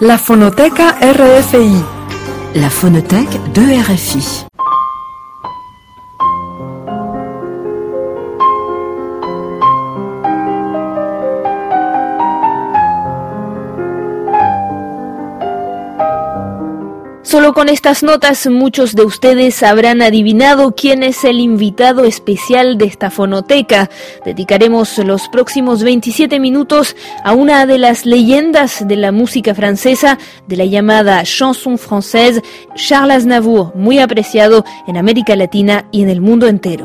La Phonoteca RFI. La phonothèque de RFI. Con estas notas muchos de ustedes habrán adivinado quién es el invitado especial de esta fonoteca. Dedicaremos los próximos 27 minutos a una de las leyendas de la música francesa, de la llamada chanson française, Charles Aznavour, muy apreciado en América Latina y en el mundo entero.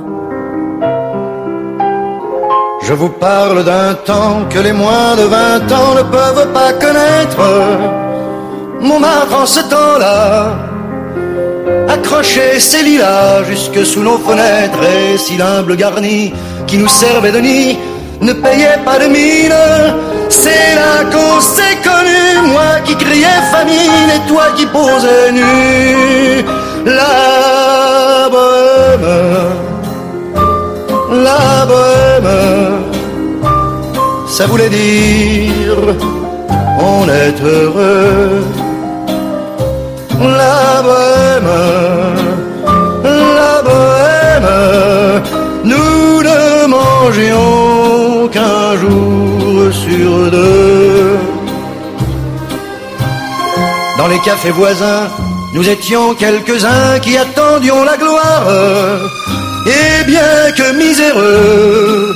Je vous parle d'un temps que les moins de 20 ans ne peuvent pas connaître. Montmartre en ce temps-là accrochait ses lilas jusque sous nos fenêtres et si l'humble garni qui nous servait de nid ne payait pas de mine. C'est là qu'on s'est connu, moi qui criais famine et toi qui posais nu. La bohème, la bohème, ça voulait dire on est heureux la bohème, la bohème, nous ne mangions qu'un jour sur deux. Dans les cafés voisins, nous étions quelques-uns qui attendions la gloire, et bien que miséreux,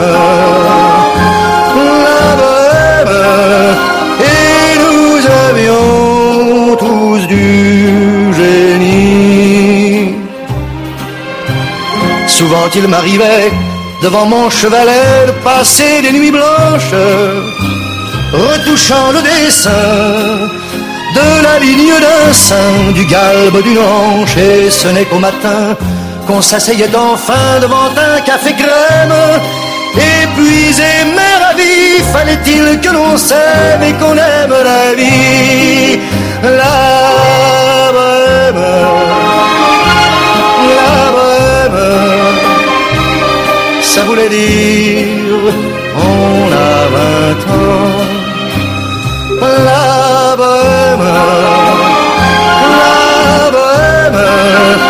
La bohème, la bohème, et nous avions tous du génie. Souvent il m'arrivait devant mon chevalet de passer des nuits blanches, retouchant le dessin de la ligne d'un sein, du galbe d'une hanche, et ce n'est qu'au matin qu'on s'asseyait enfin devant un café crème. Épuisé mais ravi, fallait-il que l'on s'aime et qu'on aime la vie? La bohème, la bohème, ça voulait dire on a vingt ans. La la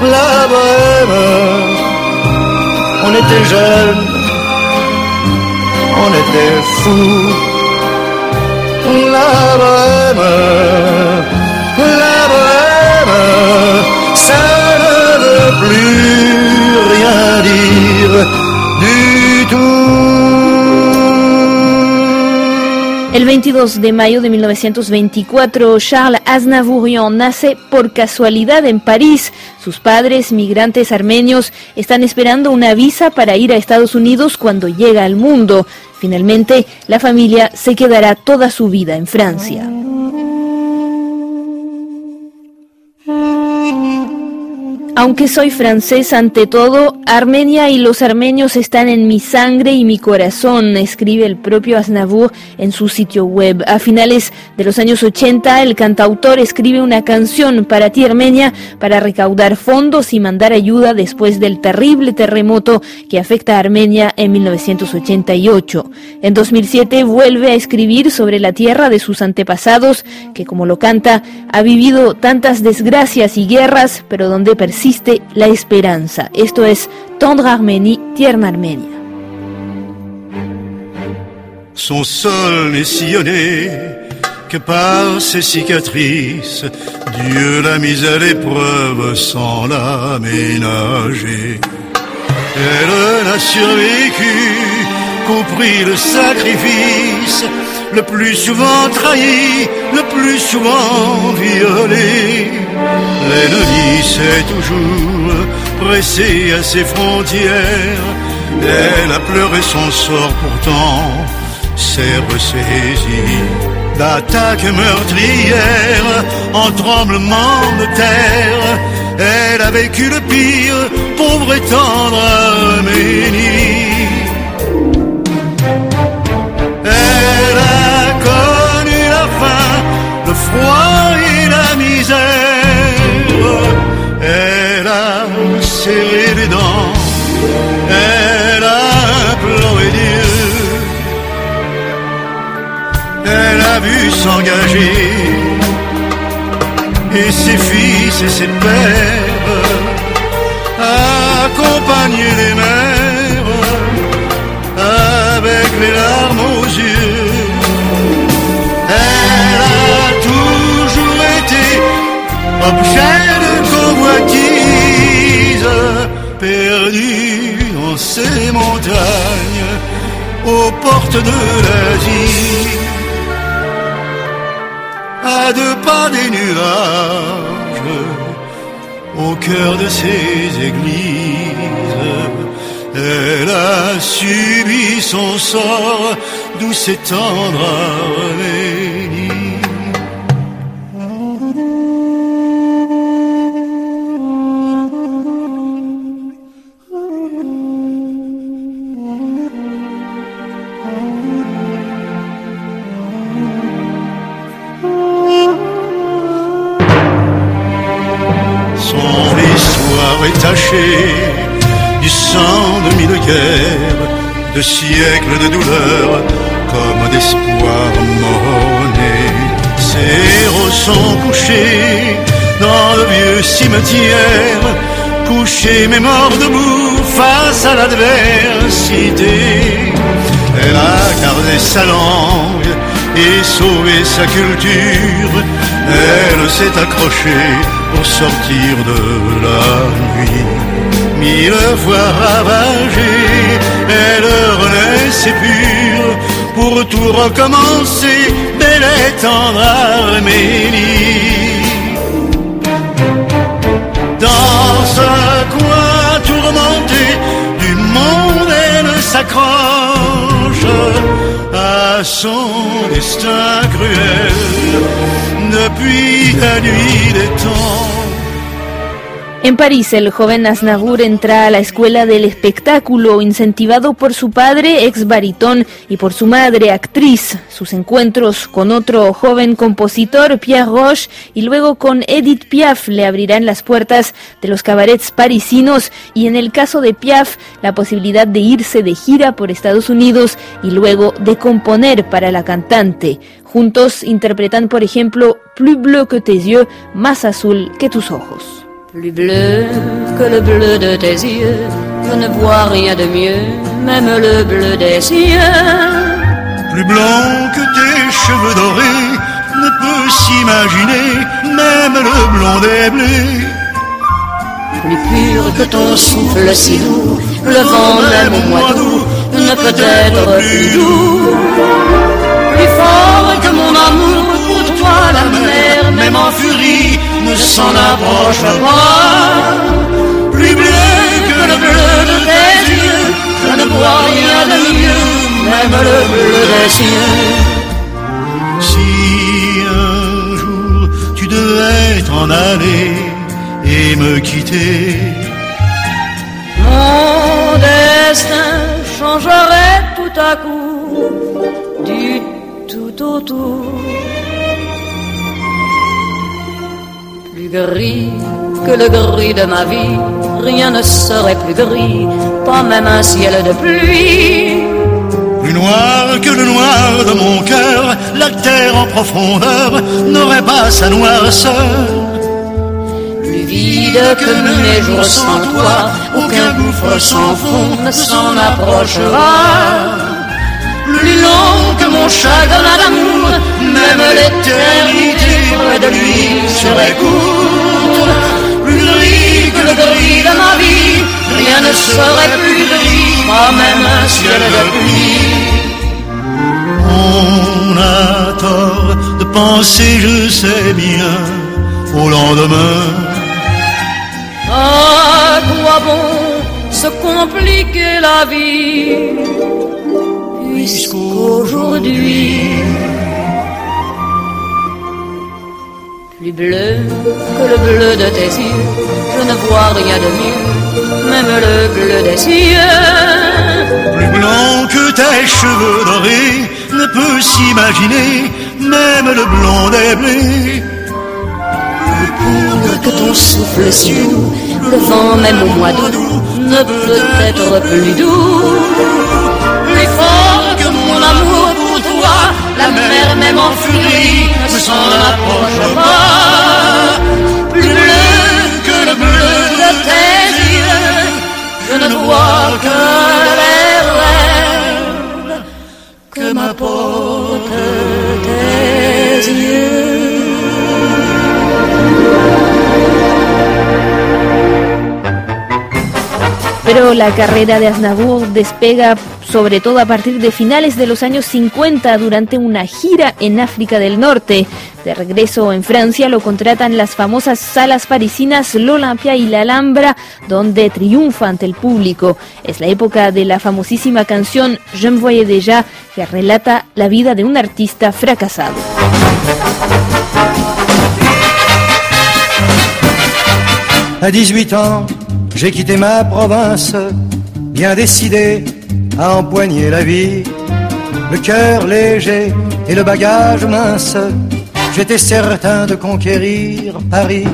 la bohème, on était jeunes, on était fous. La bohème, 22 de mayo de 1924, Charles Aznavourian nace por casualidad en París. Sus padres, migrantes armenios, están esperando una visa para ir a Estados Unidos cuando llega al mundo. Finalmente, la familia se quedará toda su vida en Francia. Aunque soy francés ante todo, Armenia y los armenios están en mi sangre y mi corazón, escribe el propio Aznavour en su sitio web. A finales de los años 80, el cantautor escribe una canción para ti Armenia para recaudar fondos y mandar ayuda después del terrible terremoto que afecta a Armenia en 1988. En 2007 vuelve a escribir sobre la tierra de sus antepasados, que como lo canta, ha vivido tantas desgracias y guerras, pero donde la esperanza. Esto es Tendre Arménie, Tierna Armenia. Son sol n'est sillonné que par ses cicatrices. Dieu l'a mise à l'épreuve sans l'aménager. Elle n'a survécu prix le sacrifice, le plus souvent trahi, le plus souvent violé. L'ennemi s'est toujours pressé à ses frontières. Elle a pleuré son sort pourtant, s'est ressaisie d'attaques meurtrières en tremblement de terre. Elle a vécu le pire, pauvre et tendre Arménie. Elle a imploré Dieu. Elle a vu s'engager et ses fils et ses pères accompagner les mères avec les larmes aux yeux. Elle a toujours été objet de convoitise, perdue dans ces montagnes aux portes de l'Asie à deux pas des nuages, au cœur de ces églises. Elle a subi son sort, douce et tendre de siècles de douleur, comme d'espoir mort-né. Ses héros sont couchés dans le vieux cimetière, couchés mais morts debout face à l'adversité. Elle a gardé sa langue et sauvé sa culture. Elle s'est accrochée pour sortir de la nuit. Mille fois ravagée, elle renaissait pure pour tout recommencer. Belle et tendre Arménie. Dans ce coin tourmenté du monde, elle s'accroche à son destin cruel depuis la nuit des temps. En París, el joven Aznavour entra a la escuela del espectáculo, incentivado por su padre, ex baritón, y por su madre, actriz. Sus encuentros con otro joven compositor, Pierre Roche, y luego con Edith Piaf le abrirán las puertas de los cabarets parisinos y en el caso de Piaf, la posibilidad de irse de gira por Estados Unidos y luego de componer para la cantante. Juntos interpretan, por ejemplo, Plus bleu que tes yeux, más azul que tus ojos. Plus bleu que le bleu de tes yeux, je ne vois rien de mieux, même le bleu des cieux. Plus blanc que tes cheveux dorés ne peut s'imaginer, même le blond des blés. Plus pur que ton souffle si doux, le vent même au mois d'août ne peut être plus doux. Plus fort que mon amour pour toi, la mer, même en furie, s'en approche pas. Plus bleu que le bleu de tes yeux, je ne vois rien de mieux, même le bleu des cieux. Si un jour tu devais t'en aller et me quitter, Mon destin changerait tout à coup du tout au Plus gris que le gris de ma vie, rien ne serait plus gris, pas même un ciel de pluie. plus noir que le noir de mon cœur, la terre en profondeur n'aurait pas sa noirceur. Plus vide que mes jours sans toi, aucun gouffre sans fond ne s'en approchera. Plus long que mon chagrin d'amour, même l'éternité près de lui serait courte. Serait plus gris, pas même un ciel de pluie. On a tort de penser, je sais bien, au lendemain. À quoi bon se compliquer la vie Puisqu'aujourd'hui Plus bleu que le bleu de tes yeux. Je ne vois rien de mieux Même le bleu des cieux. Plus blanc que tes cheveux dorés ne peut s'imaginer, même le blond des blés. Plus pur que ton souffle si doux Le vent même au mois d'août Ne peut être plus doux. Plus fort que mon amour La mer même en furie Ne s'en approche pas Plus bleu que le bleu de tes yeux Je ne vois que les rêves Que m'apportent tes yeux. Pero la carrera de Aznavour despega sobre todo a partir de finales de los años 50 durante una gira en África del Norte. De regreso en Francia lo contratan las famosas salas parisinas L'Olympia y la Alhambra, donde triunfa ante el público. Es la época de la famosísima canción Je me voyais déjà, que relata la vida de un artista fracasado. À 18 ans, j'ai quitté ma province, bien décidé à empoigner la vie. Le cœur léger et le bagage mince, j'étais certain de conquérir Paris.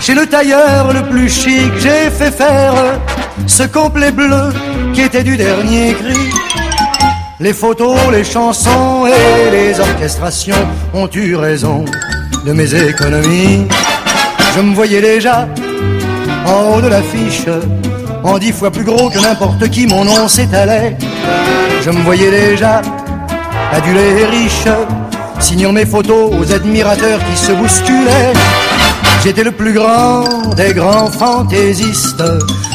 Chez le tailleur le plus chic, j'ai fait faire ce complet bleu qui était du dernier cri. Les photos, les chansons et les orchestrations ont eu raison de mes économies. Je me voyais déjà en haut de l'affiche, en dix fois plus gros que n'importe qui, mon nom s'étalait. Je me voyais déjà adulé et riche, signant mes photos aux admirateurs qui se bousculaient. J'étais le plus grand des grands fantaisistes,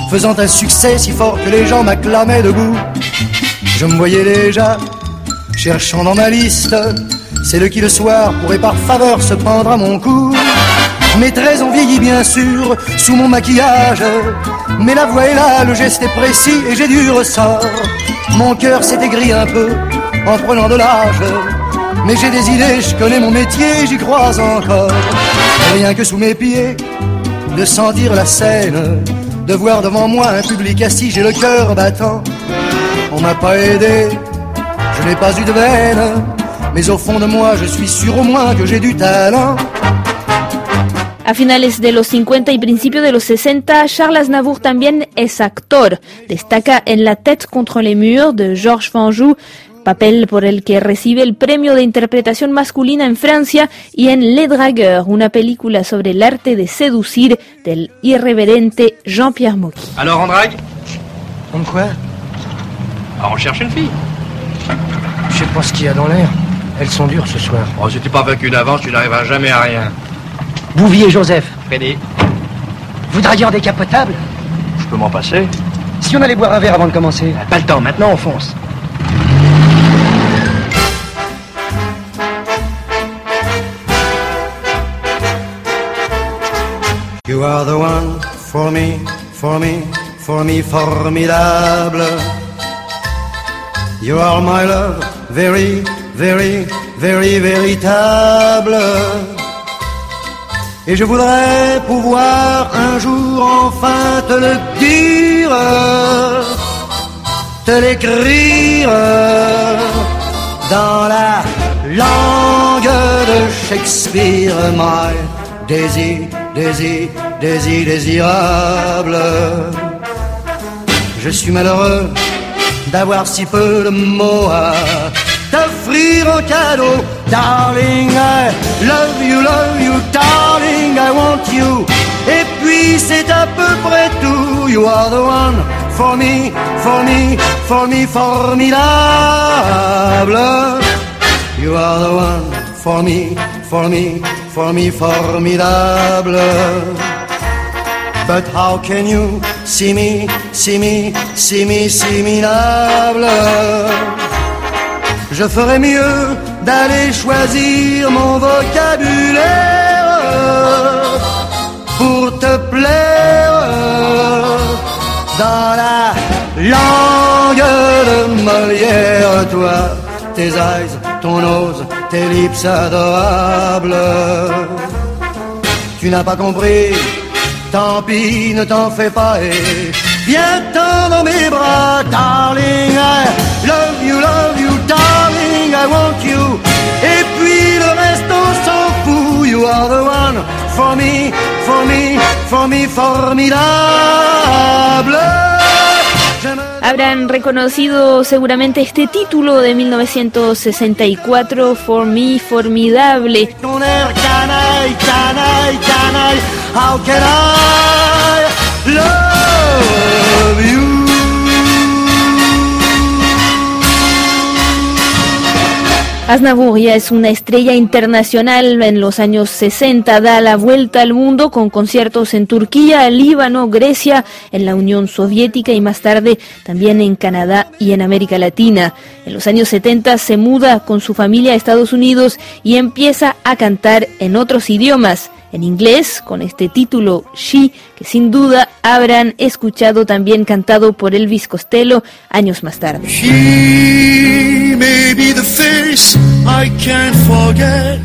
faisant un succès si fort que les gens m'acclamaient debout. Je me voyais déjà cherchant dans ma liste celle qui le soir pourrait par faveur se prendre à mon cou. Mes traits ont vieilli bien sûr sous mon maquillage, mais la voix est là, le geste est précis et j'ai du ressort. Mon cœur s'est aigri un peu en prenant de l'âge, mais j'ai des idées, je connais mon métier, j'y crois encore. Rien que sous mes pieds, de sentir la scène, de voir devant moi un public assis, j'ai le cœur battant. On m'a pas aidé, je n'ai pas eu de veine, mais au fond de moi, je suis sûr au moins que j'ai du talent. A finales de los 50 y principios de los 60, Charles Aznavour también es actor. Destaca en La tête contre les murs de Georges Fanjou, papel por el que recibe el premio de interpretación masculina en Francia, y en Les Dragueurs, una película sobre el arte de seducir del irreverente Jean-Pierre Mocky. Alors, en drague? Comme quoi? Ah, On cherche une fille. Je sais pas ce qu'il y a dans l'air. Elles sont dures ce soir. Oh, si t'es pas vaincu d'avance, tu n'arriveras jamais à rien. Bouvier Joseph, Freddy, vous draguez en décapotable je peux m'en passer Si on allait boire un verre avant de commencer Pas le temps, maintenant on fonce. You are the one for me, for me, for me, formidable. You are my love, very, very, very véritable. Et je voudrais pouvoir un jour enfin te le dire, te l'écrire dans la langue de Shakespeare, my désir, désir, désir, désirable. Je suis malheureux d'avoir si peu de mots à t'offrir en cadeau. Darling, I love you, love you, darling, I want you Et puis c'est à peu près tout. You are the one for me, for me, for me, formidable. You are the one for me, for me, for me, formidable. But how can you see me, see me, see me, similable? Je ferais mieux d'aller choisir mon vocabulaire pour te plaire dans la langue de Molière, toi, tes eyes, ton nose, tes lips adorables. Tu n'as pas compris, tant pis, ne t'en fais pas et viens-t'en dans mes bras, darling. I love you, love you, darling, I want you. Et puis le reste, on s'en fout. You are the one for me, for me, for me, formidable. Habrán reconocido seguramente este título de 1964, For Me, Formidable. How can I love you? Aznavour es una estrella internacional en los años 60, da la vuelta al mundo con conciertos en Turquía, Líbano, Grecia, en la Unión Soviética y más tarde también en Canadá y en América Latina. En los años 70 se muda con su familia a Estados Unidos y empieza a cantar en otros idiomas en inglés con este título She, que sin duda habrán escuchado también cantado por Elvis Costello años más tarde. She may be the face I can't forget,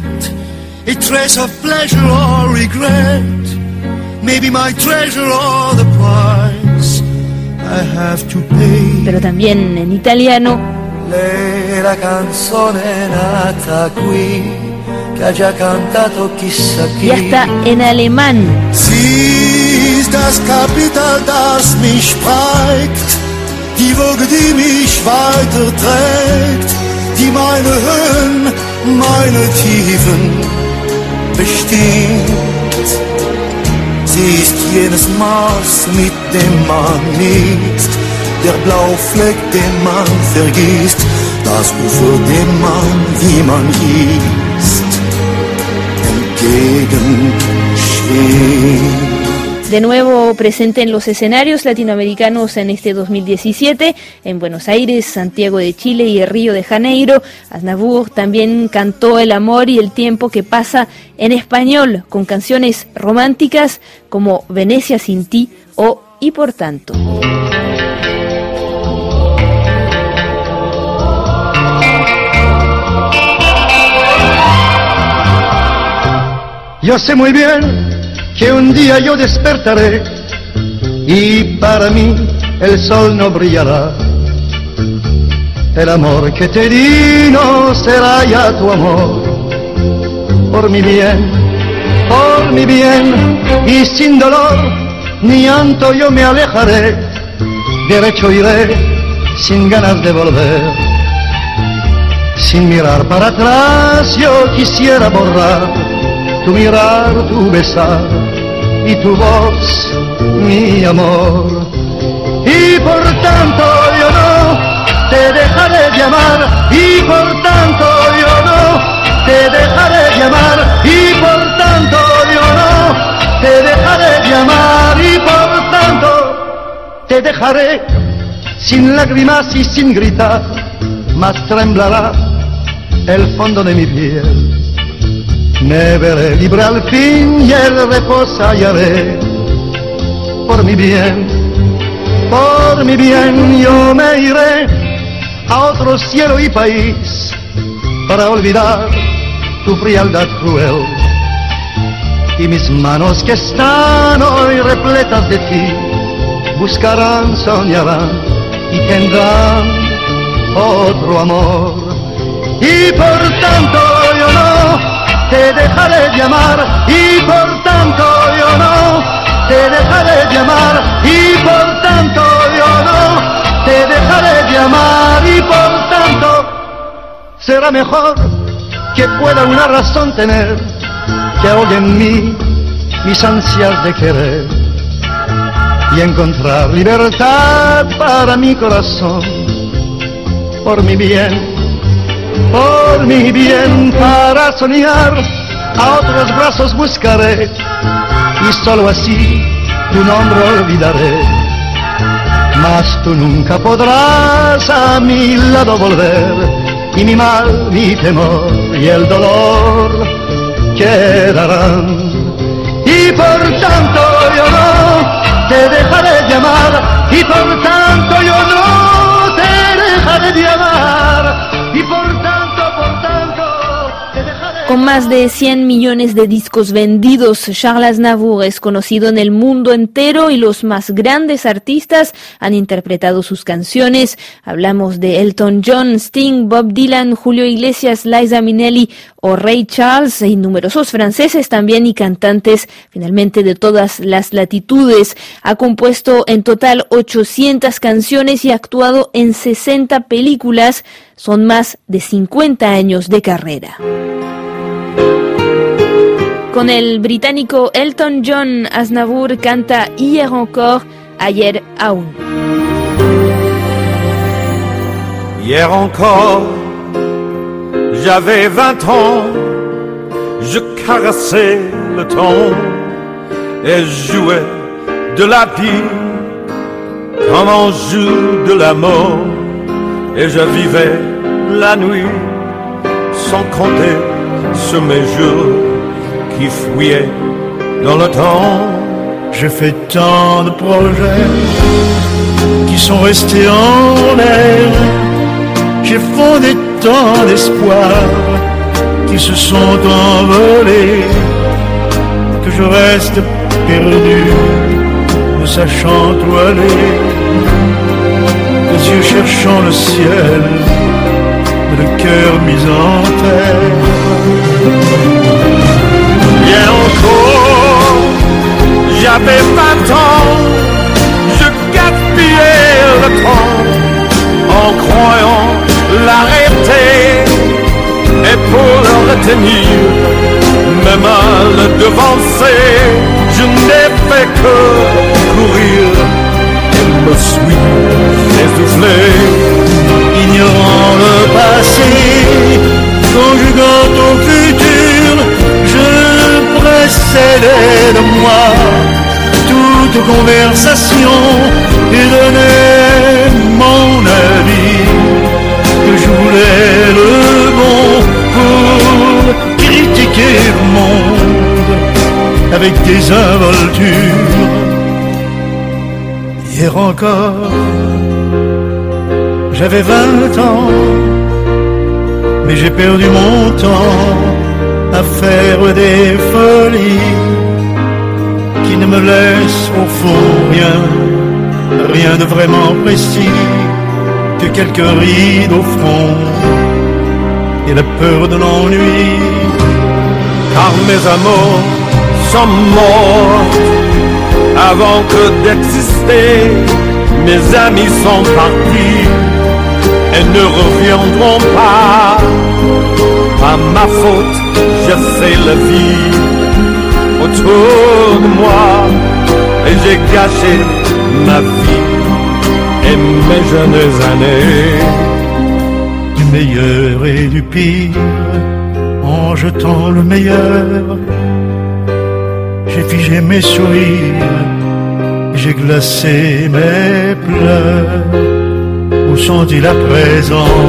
a trace of pleasure or regret, maybe my treasure or the price I have to pay. Pero también en italiano la canzone nata qui che ha già cantato chissà chi. y hasta en alemán. Sie ist das Kapital, das mich prägt, die Woge, die mich weiterträgt, die meine Höhen, meine Tiefen bestimmt. Sie ist jenes Maß, mit dem man misst, der Blaufleck, den man vergisst, das Ufer, dem man, wie man entgegensteht. De nuevo presente en los escenarios latinoamericanos en este 2017, en Buenos Aires, Santiago de Chile y Río de Janeiro. Aznavour también cantó el amor y el tiempo que pasa en español, con canciones románticas como Venecia sin ti o Y por tanto. Yo sé muy bien que un día yo despertaré y para mí el sol no brillará. El amor que te di no será ya tu amor. Por mi bien, por mi bien y sin dolor ni llanto yo me alejaré. Derecho iré sin ganas de volver. Sin mirar para atrás yo quisiera borrar tu mirar, tu besar y tu voz, mi amor. Y por tanto yo no te dejaré de amar, y por tanto yo no te dejaré de amar, y por tanto yo no te dejaré de amar, y por tanto te dejaré sin lágrimas y sin gritar, más temblará el fondo de mi piel. Me veré libre al fin y el reposo hallaré. Por mi bien, por mi bien yo me iré a otro cielo y país para olvidar tu frialdad cruel. Y mis manos que están hoy repletas de ti buscarán, soñarán y tendrán otro amor. Y por tanto yo no te dejaré de amar y por tanto yo no te dejaré de amar y por tanto yo no te dejaré de amar y por tanto será mejor que pueda una razón tener que ahogue en mí mis ansias de querer y encontrar libertad para mi corazón, por mi bien, por mi bien, para soñar, a otros brazos buscaré y solo así tu nombre olvidaré. Mas tú nunca podrás a mi lado volver y mi mal, mi temor y el dolor quedarán. Y por tanto yo no te dejaré de amar, y por tanto yo no te dejaré de Con más de 100 millones de discos vendidos, Charles Aznavour es conocido en el mundo entero y los más grandes artistas han interpretado sus canciones. Hablamos de Elton John, Sting, Bob Dylan, Julio Iglesias, Liza Minnelli o Ray Charles y numerosos franceses también y cantantes finalmente de todas las latitudes. Ha compuesto en total 800 canciones y ha actuado en 60 películas. Son más de 50 años de carrera. Con el británico Elton John, Aznavour canta Hier encore, ayer aún. Hier encore, j'avais vingt ans, je caressais le temps et jouais de la vie comme on joue de la mort et je vivais la nuit sans compter sur mes jours qui fouillaient dans le temps. J'ai fait tant de projets qui sont restés en l'air. J'ai fondé tant d'espoirs qui se sont envolés que je reste perdu, ne sachant où aller. Les yeux cherchant le ciel, le cœur mis en terre. Encore, j'avais vingt ans, je gaspillais le temps en croyant l'arrêter et pour le retenir, même à le devancer, je n'ai fait que courir et me suis essoufflé. ignorant le passé, conjuguant au futur, précédais de moi toute conversation et donnais mon avis, que je voulais le bon pour critiquer le monde avec des involtures. Hier encore, j'avais vingt ans, mais j'ai perdu mon temps à faire des folies qui ne me laissent au fond rien, rien de vraiment précis que quelques rides au front et la peur de l'ennui. car mes amours sont morts avant que d'exister. Mes amis sont partis et ne reviendront pas. Pas ma faute, je fais la vie autour de moi et j'ai gâché ma vie et mes jeunes années. du meilleur et du pire, en jetant le meilleur. J'ai figé mes sourires, j'ai glacé mes pleurs. Où sont-ils à présent?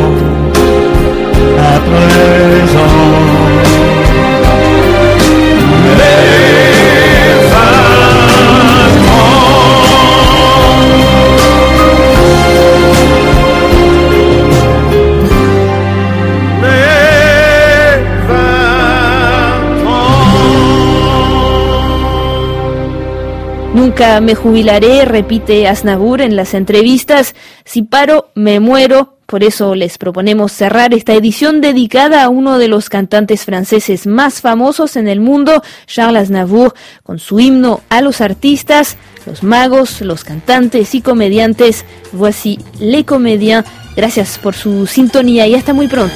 Nunca me jubilaré, repite Aznavour en las entrevistas. Si paro, me muero. Por eso les proponemos cerrar esta edición dedicada a uno de los cantantes franceses más famosos en el mundo, Charles Aznavour, con su himno a los artistas, los magos, los cantantes y comediantes. Voici les comédiens. Gracias por su sintonía y hasta muy pronto.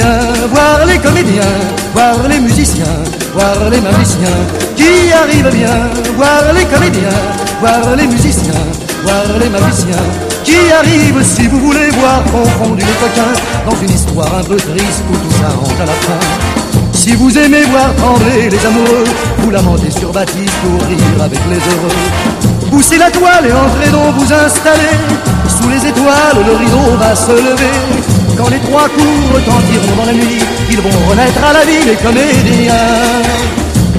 Voir les comédiens, voir les musiciens, voir les magiciens qui arrivent bien, voir les comédiens, voir les musiciens, voir les magiciens qui arrivent si vous voulez voir confondus les coquins dans une histoire un peu triste où tout s'arrange à la fin. Si vous aimez voir trembler les amoureux, vous lamentez sur Baptiste pour rire avec les heureux. Poussez la toile et entrez donc vous installer. Sous les étoiles, le rideau va se lever. Quand les trois coups retentiront dans la nuit, ils vont renaître à la vie les comédiens.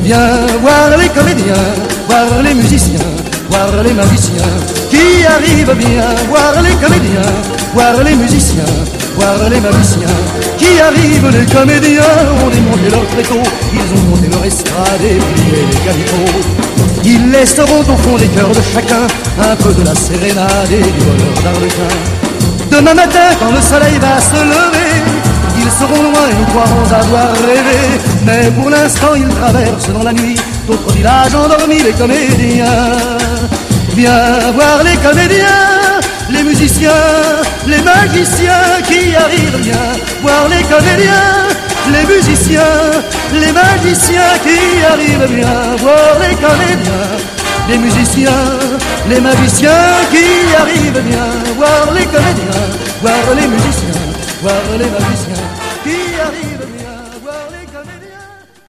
Viens voir les comédiens, voir les musiciens, voir les magiciens qui arrivent bien, voir les comédiens, voir les musiciens, voir les magiciens qui arrivent. Les comédiens ont démonté leur tréteau, ils ont monté leur estrade et plié les calicots. Ils laisseront au fond des cœurs de chacun un peu de la sérénade et du bonheur d'Arlequin. Demain matin, quand le soleil va se lever, ils seront loin et nous croirons avoir rêvé. Mais pour l'instant, ils traversent dans la nuit d'autres villages endormis, les comédiens. Viens voir les comédiens, les musiciens, les magiciens qui arrivent bien. Voir les comédiens, les musiciens, les magiciens qui arrivent bien. Voir les comédiens, les musiciens, les magiciens qui arrivent bien. Voir les comédiens, voir les musiciens, voir les magiciens.